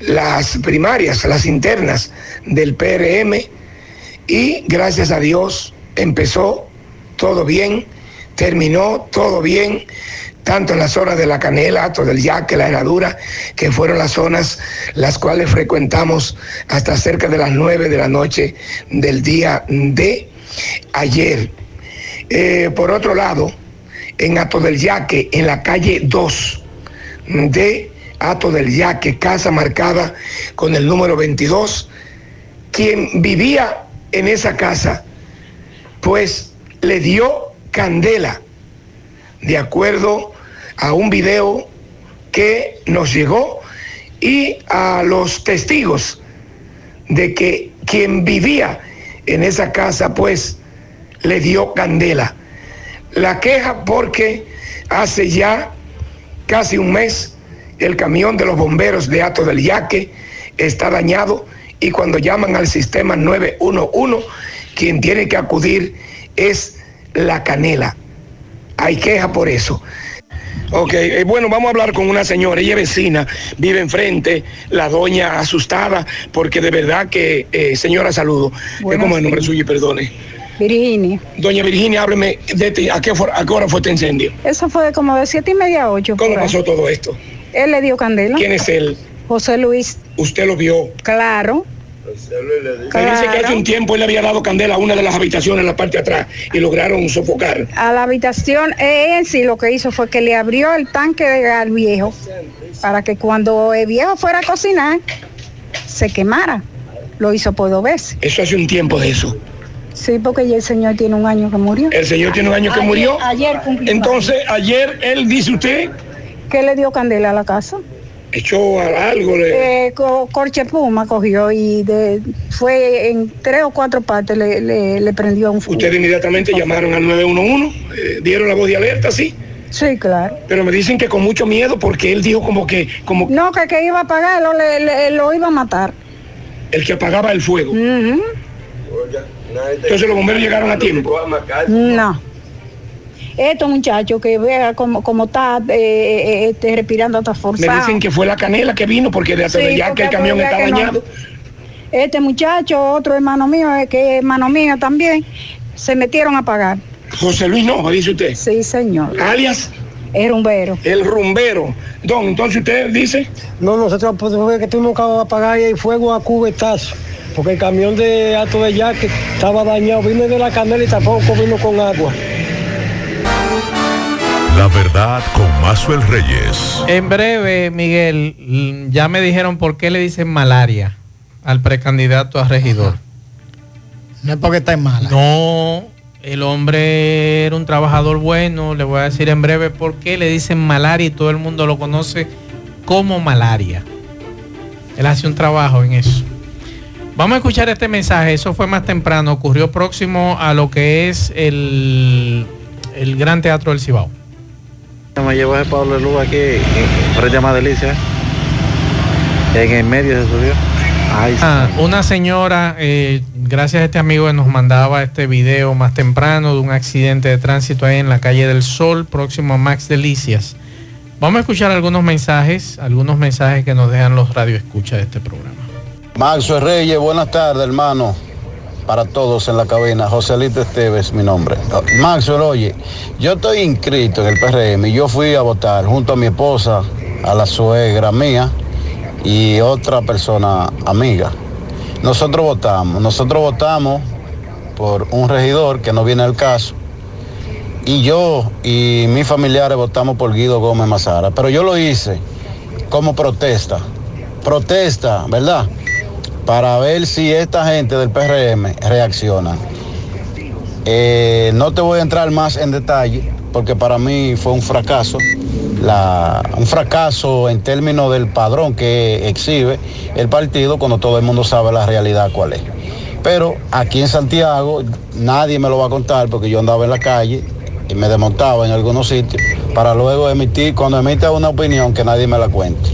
Speaker 7: las primarias, las internas del PRM y gracias a Dios empezó todo bien, terminó todo bien tanto en la zona de la Canela, todo el Yaque, la Herradura, que fueron las zonas las cuales frecuentamos hasta cerca de las 9 de la noche del día de ayer. Eh, por otro lado, en Ato del Yaque, en la calle 2 de Ato del Yaque, casa marcada con el número 22, quien vivía en esa casa, pues le dio candela, de acuerdo a un video que nos llegó y a los testigos de que quien vivía en esa casa pues le dio candela. La queja porque hace ya casi un mes el camión de los bomberos de Ato del Yaque está dañado y cuando llaman al sistema 911 quien tiene que acudir es la canela. Hay queja por eso. Ok, eh, bueno, vamos a hablar con una señora, ella es vecina, vive enfrente, la doña asustada, porque de verdad que, eh, señora, saludo. es como el nombre suyo, perdone.
Speaker 8: Virginia.
Speaker 7: Doña Virginia, hábleme de ¿a qué, ¿a qué hora fue este incendio?
Speaker 8: Eso fue como de siete y media a ocho.
Speaker 7: ¿Cómo pasó todo esto?
Speaker 8: Él le dio candela.
Speaker 7: ¿Quién es él?
Speaker 8: José Luis.
Speaker 7: ¿Usted lo vio?
Speaker 8: Claro.
Speaker 7: Me dice que hace un tiempo él le había dado candela a una de las habitaciones en la parte de atrás y lograron sofocar.
Speaker 8: A la habitación, él sí lo que hizo fue que le abrió el tanque al viejo para que cuando el viejo fuera a cocinar se quemara. Lo hizo por dos veces.
Speaker 7: Eso hace un tiempo de eso.
Speaker 8: Sí, porque ya el señor tiene un año que murió.
Speaker 7: El señor tiene un año que murió.
Speaker 8: Ayer cumplió.
Speaker 7: Entonces, ayer él dice usted.
Speaker 8: Que le dio candela a la casa
Speaker 7: echó algo.
Speaker 8: Le... Eh, corche puma cogió y de, fue en tres o cuatro partes le, le, prendió un
Speaker 7: fuego. Ustedes inmediatamente llamaron al 911, eh, dieron la voz de alerta, ¿sí?
Speaker 8: Sí, claro.
Speaker 7: Pero me dicen que con mucho miedo porque él dijo como que... Como...
Speaker 8: No, que que iba a apagarlo, le, lo iba a matar.
Speaker 7: El que apagaba el fuego. Entonces los bomberos llegaron a tiempo.
Speaker 8: No estos muchachos que vea como, como está eh, eh, este, respirando hasta forzado.
Speaker 7: Me dicen que fue la canela que vino porque de hace ya que el camión está dañado.
Speaker 8: Este muchacho, otro hermano mío, eh, que es hermano mío también, se metieron a pagar.
Speaker 7: José Luis no, dice usted.
Speaker 8: Sí, señor.
Speaker 7: Alias.
Speaker 8: El rumbero.
Speaker 7: El rumbero. Don, entonces usted dice.
Speaker 9: No, nosotros pues, que tuvimos que apagar el fuego a cubetazo. Porque el camión de Alto de Yaque estaba dañado. Vino de la canela y tampoco vino con agua.
Speaker 4: La verdad con Mazuel Reyes.
Speaker 1: En breve, Miguel, ya me dijeron por qué le dicen malaria al precandidato a regidor.
Speaker 2: No es porque está en mala.
Speaker 1: No, el hombre era un trabajador bueno. Le voy a decir en breve por qué le dicen malaria y todo el mundo lo conoce como malaria. Él hace un trabajo en eso. Vamos a escuchar este mensaje. Eso fue más temprano. Ocurrió próximo a lo que es el, el Gran Teatro del Cibao.
Speaker 10: Me llevó a Pablo Luz aquí, frente a Madelicia. En el medio se subió.
Speaker 1: ah, una señora, eh, gracias a este amigo que nos mandaba este video más temprano de un accidente de tránsito ahí en la calle del Sol, próximo a Max Delicias. Vamos a escuchar algunos mensajes, algunos mensajes que nos dejan los radioescuchas de este programa.
Speaker 11: Maxo Reyes, buenas tardes, hermano. Para todos en la cabina, Joselito Esteves, mi nombre. Maxo, oye, yo estoy inscrito en el PRM y yo fui a votar junto a mi esposa, a la suegra mía y otra persona amiga. Nosotros votamos, nosotros votamos por un regidor que no viene al caso. Y yo y mis familiares votamos por Guido Gómez Mazara. Pero yo lo hice como protesta. Protesta, ¿verdad? Para ver si esta gente del PRM reacciona. Eh, no te voy a entrar más en detalle porque para mí fue un fracaso. Un fracaso en términos del padrón que exhibe el partido cuando todo el mundo sabe la realidad cuál es. Pero aquí en Santiago nadie me lo va a contar porque yo andaba en la calle y me desmontaba en algunos sitios para luego emitir, cuando emita una opinión que nadie me la cuente.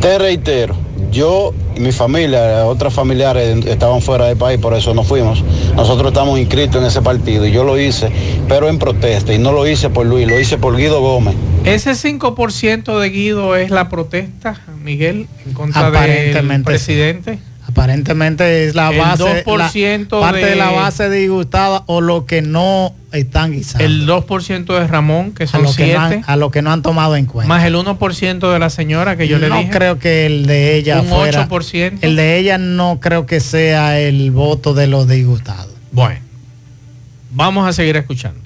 Speaker 11: Te reitero, yo y mi familia, otros familiares estaban fuera del país, por eso no fuimos. Nosotros estamos inscritos en ese partido y yo lo hice, pero en protesta y no lo hice por Luis, lo hice por Guido Gómez.
Speaker 1: Ese 5% de Guido es la protesta, Miguel, en contra del presidente.
Speaker 2: Aparentemente es la
Speaker 1: El
Speaker 2: base,
Speaker 1: 2%
Speaker 2: la- parte de...
Speaker 1: de-
Speaker 2: la base disgustada o lo que no están guisando.
Speaker 1: El 2% de Ramón, que
Speaker 2: a
Speaker 1: son
Speaker 2: lo que, no
Speaker 1: 7,
Speaker 2: han, a lo que no han tomado en cuenta.
Speaker 1: más el 1% de la señora que yo le
Speaker 2: no
Speaker 1: dije.
Speaker 2: creo que el de ella
Speaker 1: Un
Speaker 2: fuera.
Speaker 1: 8%.
Speaker 2: El de ella no creo que sea el voto de los disgustados.
Speaker 1: Bueno, vamos a seguir escuchando.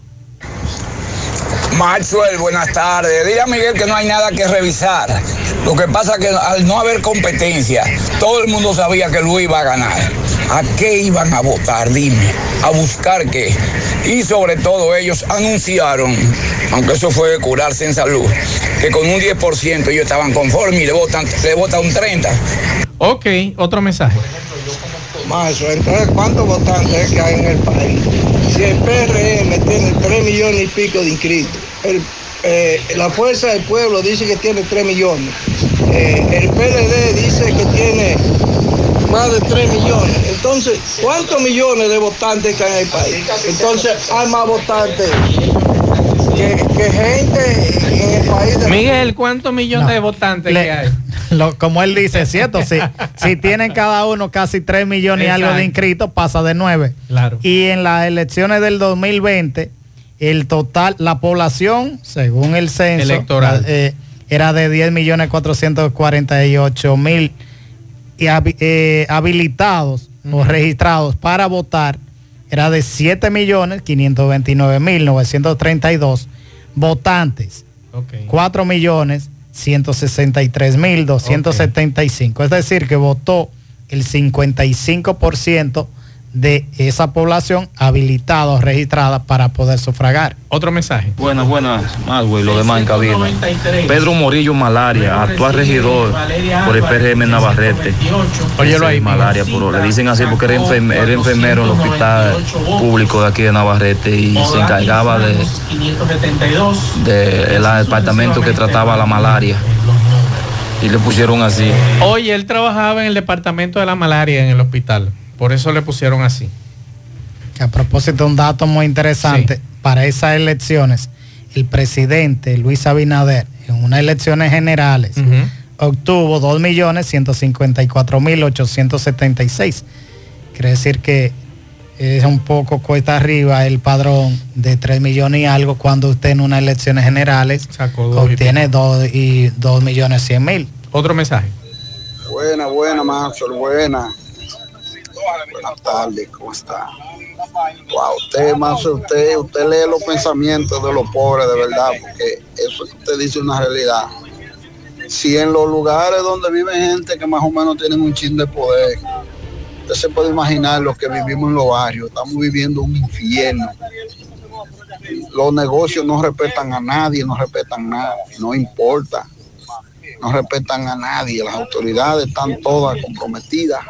Speaker 12: Maxwell, buenas tardes. Dile a Miguel que no hay nada que revisar. Lo que pasa es que al no haber competencia, todo el mundo sabía que Luis iba a ganar. ¿A qué iban a votar? Dime. ¿A buscar qué? Y sobre todo ellos anunciaron, aunque eso fue de curarse en salud, que con un 10% ellos estaban conformes y le votan, le votan un 30%.
Speaker 1: Ok, otro mensaje.
Speaker 13: Maestro, entonces, ¿cuántos votantes que hay en el país? Si el PRM tiene 3 millones y pico de inscritos, eh, la Fuerza del Pueblo dice que tiene 3 millones, eh, el PLD dice que tiene más de 3 millones. Entonces, ¿cuántos millones de votantes hay en el país? Entonces, hay más votantes que, que gente en el país. De
Speaker 1: Miguel, ¿cuántos millones de votantes
Speaker 2: Le-
Speaker 1: que hay?
Speaker 2: lo- como él dice, es cierto, si, si tienen cada uno casi 3 millones y algo de inscritos, pasa de 9.
Speaker 1: Claro.
Speaker 2: Y en las elecciones del 2020, el total, la población, según el censo,
Speaker 1: Electoral.
Speaker 2: eh, era de 10 millones 448 mil eh, habilitados o registrados para votar era de 7 millones 529 mil 932 votantes.
Speaker 1: Ok.
Speaker 2: 4 millones 163 mil 275. Es decir, que votó el 55% de esa población habilitada o registrada para poder sufragar.
Speaker 1: Otro mensaje.
Speaker 14: Buenas, buenas, más güey, lo demás en cabina. Pedro Morillo Malaria, actual regidor por el PRM Navarrete.
Speaker 1: Óyelo ahí,
Speaker 14: Malaria, pero le dicen así porque era, enferme- era enfermero en el hospital público de aquí de Navarrete y se encargaba de, de el departamento que trataba la malaria. Y le pusieron así.
Speaker 1: Oye, él trabajaba en el departamento de la malaria en el hospital. Por eso le pusieron así.
Speaker 2: Que a propósito, un dato muy interesante, para esas elecciones, el presidente Luis Abinader, en unas elecciones generales, obtuvo 2.154.876. Quiere decir que es un poco cuesta arriba el padrón de 3 millones y algo cuando usted en unas elecciones generales
Speaker 1: dos
Speaker 2: obtiene 2 y 2 millones 100 mil.
Speaker 1: Otro mensaje.
Speaker 15: Buena, buena, Maxwell, buena. Buenas tardes, ¿cómo está? Wow, usted, Maxwell, usted, usted lee los pensamientos de los pobres de verdad, porque eso que usted dice una realidad. Si en los lugares donde vive gente que más o menos tienen un chin de poder, usted se puede imaginar lo que vivimos en los barrios, estamos viviendo un infierno. Los negocios no respetan a nadie, no respetan nada, no importa no respetan a nadie, las autoridades están todas comprometidas.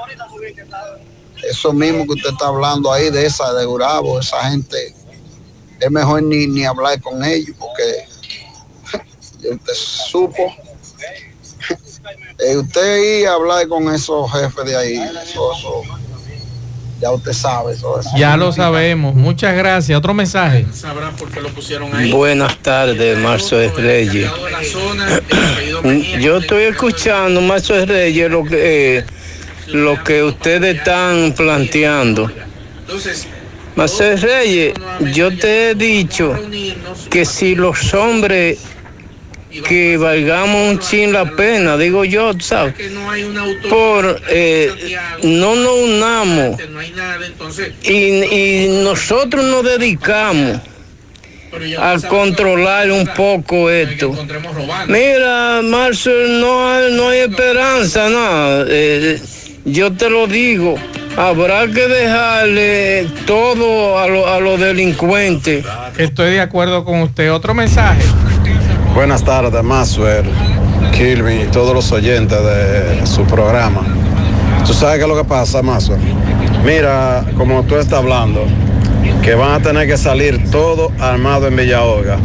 Speaker 15: Eso mismo que usted está hablando ahí de esa de Gurabo, esa gente, es mejor ni, ni hablar con ellos porque usted supo. Eh, usted ir a hablar con esos jefes de ahí, esos, esos- Ya usted sabe eso. eso.
Speaker 1: Ya lo sabemos. Muchas gracias. Otro mensaje. Sabrán por qué lo pusieron ahí.
Speaker 16: Buenas tardes, Marzo de Reyes. Yo estoy escuchando, Marzo de Reyes, lo que, eh, lo que ustedes están planteando. Marzo de Reyes, yo te he dicho que si los hombres que valgamos un chin la pena, digo yo, ¿sabes? Por eh, no nos unamos y, y nosotros nos dedicamos a controlar un poco esto. Mira, Marcel, no hay, no hay esperanza, nada. Eh, yo te lo digo, habrá que dejarle todo a, lo- a los delincuentes.
Speaker 1: Estoy de acuerdo con usted. Otro mensaje.
Speaker 11: Buenas tardes, Maxwell, Kilvin y todos los oyentes de su programa. ¿Tú sabes qué es lo que pasa, Maxwell? Mira, como tú estás hablando, que van a tener que salir todos armados en Villahoga.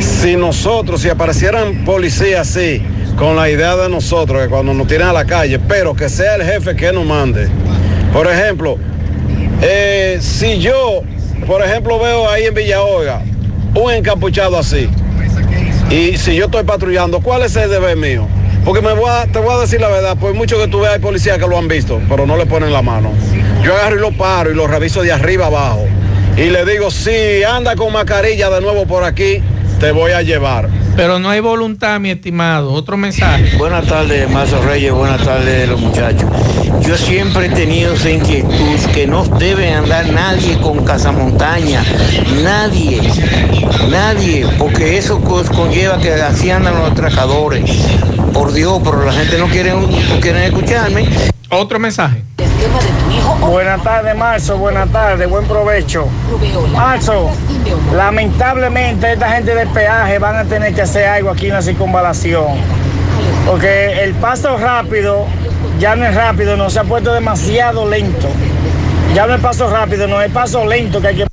Speaker 11: Si nosotros, si aparecieran policías así, con la idea de nosotros, que cuando nos tiren a la calle, pero que sea el jefe que nos mande. Por ejemplo, eh, si yo, por ejemplo, veo ahí en Villahoga un encapuchado así, y si yo estoy patrullando, ¿cuál es el deber mío? Porque me te voy a decir la verdad, por mucho que tú veas hay policías que lo han visto, pero no le ponen la mano. Yo agarro y lo paro y lo reviso de arriba abajo. Y le digo, si anda con mascarilla de nuevo por aquí, te voy a llevar.
Speaker 1: Pero no hay voluntad, mi estimado. Otro mensaje.
Speaker 16: Buenas tardes, Mazo Reyes, buenas tardes los muchachos. Yo siempre he tenido esa inquietud que no debe andar nadie con cazamontaña, nadie, nadie, porque eso co- conlleva que así andan los atracadores. Por Dios, pero la gente no quiere, no quieren escucharme.
Speaker 1: Otro mensaje.
Speaker 9: Buenas tardes, Marzo. Buenas tardes. Buen provecho. Marzo, lamentablemente esta gente de peaje van a tener que hacer algo aquí en la circunvalación. Porque el paso rápido ya no es rápido, no se ha puesto demasiado lento. Ya no es paso rápido, no es paso lento que hay que...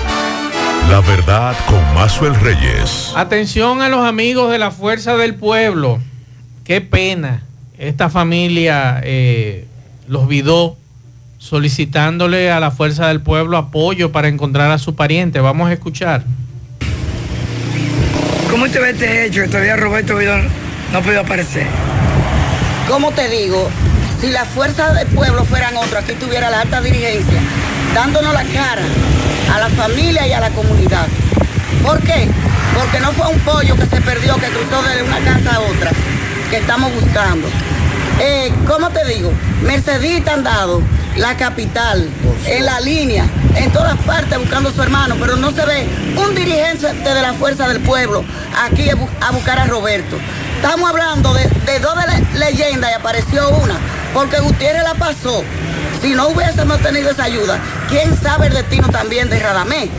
Speaker 4: La verdad con Maxwell Reyes.
Speaker 1: Atención a los amigos de la Fuerza del Pueblo. Qué pena. Esta familia eh, los vidó solicitándole a la Fuerza del Pueblo apoyo para encontrar a su pariente. Vamos a escuchar.
Speaker 17: ¿Cómo te ve este hecho? que Todavía Roberto Vidal no ha podido aparecer.
Speaker 18: ¿Cómo te digo? Si las fuerzas del pueblo fueran otras, aquí tuviera la alta dirigencia, dándonos la cara a la familia y a la comunidad. ¿Por qué? Porque no fue un pollo que se perdió, que cruzó de una casa a otra, que estamos buscando. Eh, ¿Cómo te digo? Mercedita han dado, la capital, en la línea, en todas partes buscando a su hermano, pero no se ve un dirigente de la fuerza del pueblo aquí a bu- a buscar a Roberto. Estamos hablando de, de dos leyendas y apareció una, porque Gutiérrez la pasó. Si no hubiésemos tenido esa ayuda, ¿quién sabe el destino también de Radamés?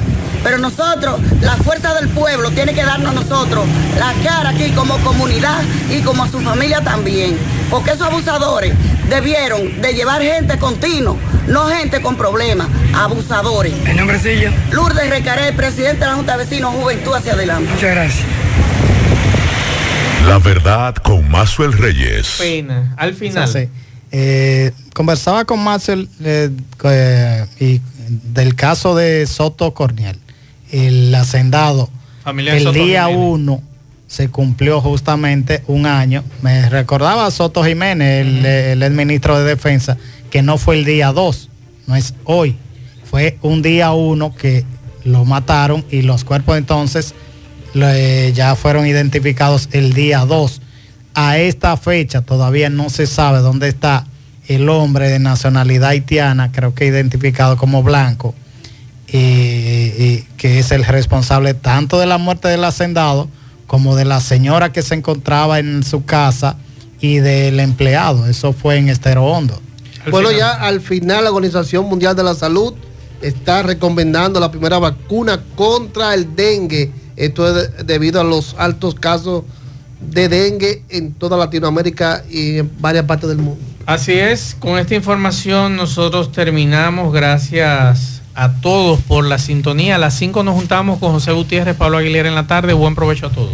Speaker 18: Pero nosotros, la fuerza del pueblo, tiene que darnos a nosotros la cara aquí como comunidad y como a su familia también. Porque esos abusadores debieron de llevar gente continua, no gente con problemas, abusadores.
Speaker 17: ¿El nombrecillo?
Speaker 18: Lourdes Recaré, presidente de la Junta de Vecinos Juventud hacia adelante.
Speaker 17: Muchas gracias.
Speaker 4: La verdad con Maxwell Reyes.
Speaker 1: Pena. Al final.
Speaker 2: Sí. Eh, conversaba con Marcel eh, eh, y del caso de Soto Corniel. El hacendado, el día
Speaker 1: Jiménez.
Speaker 2: uno se cumplió justamente un año. Me recordaba a Soto Jiménez, el, el ex ministro de Defensa, que no fue el día 2, no es hoy. Fue un día uno que lo mataron y los cuerpos entonces le- ya fueron identificados el día 2. A esta fecha todavía no se sabe dónde está el hombre de nacionalidad haitiana, creo que identificado como blanco, y, y que es el responsable tanto de la muerte del hacendado como de la señora que se encontraba en su casa y del empleado. Eso fue en Estero Hondo.
Speaker 3: Bueno, ya al final la Organización Mundial de la Salud está recomendando la primera vacuna contra el dengue. Esto es de- debido a los altos casos de dengue en toda Latinoamérica y en varias partes del mundo.
Speaker 1: Así es, con esta información nosotros terminamos. Gracias a todos por la sintonía. A las 5 nos juntamos con José Gutiérrez, Pablo Aguilera en la tarde. Buen provecho a todos.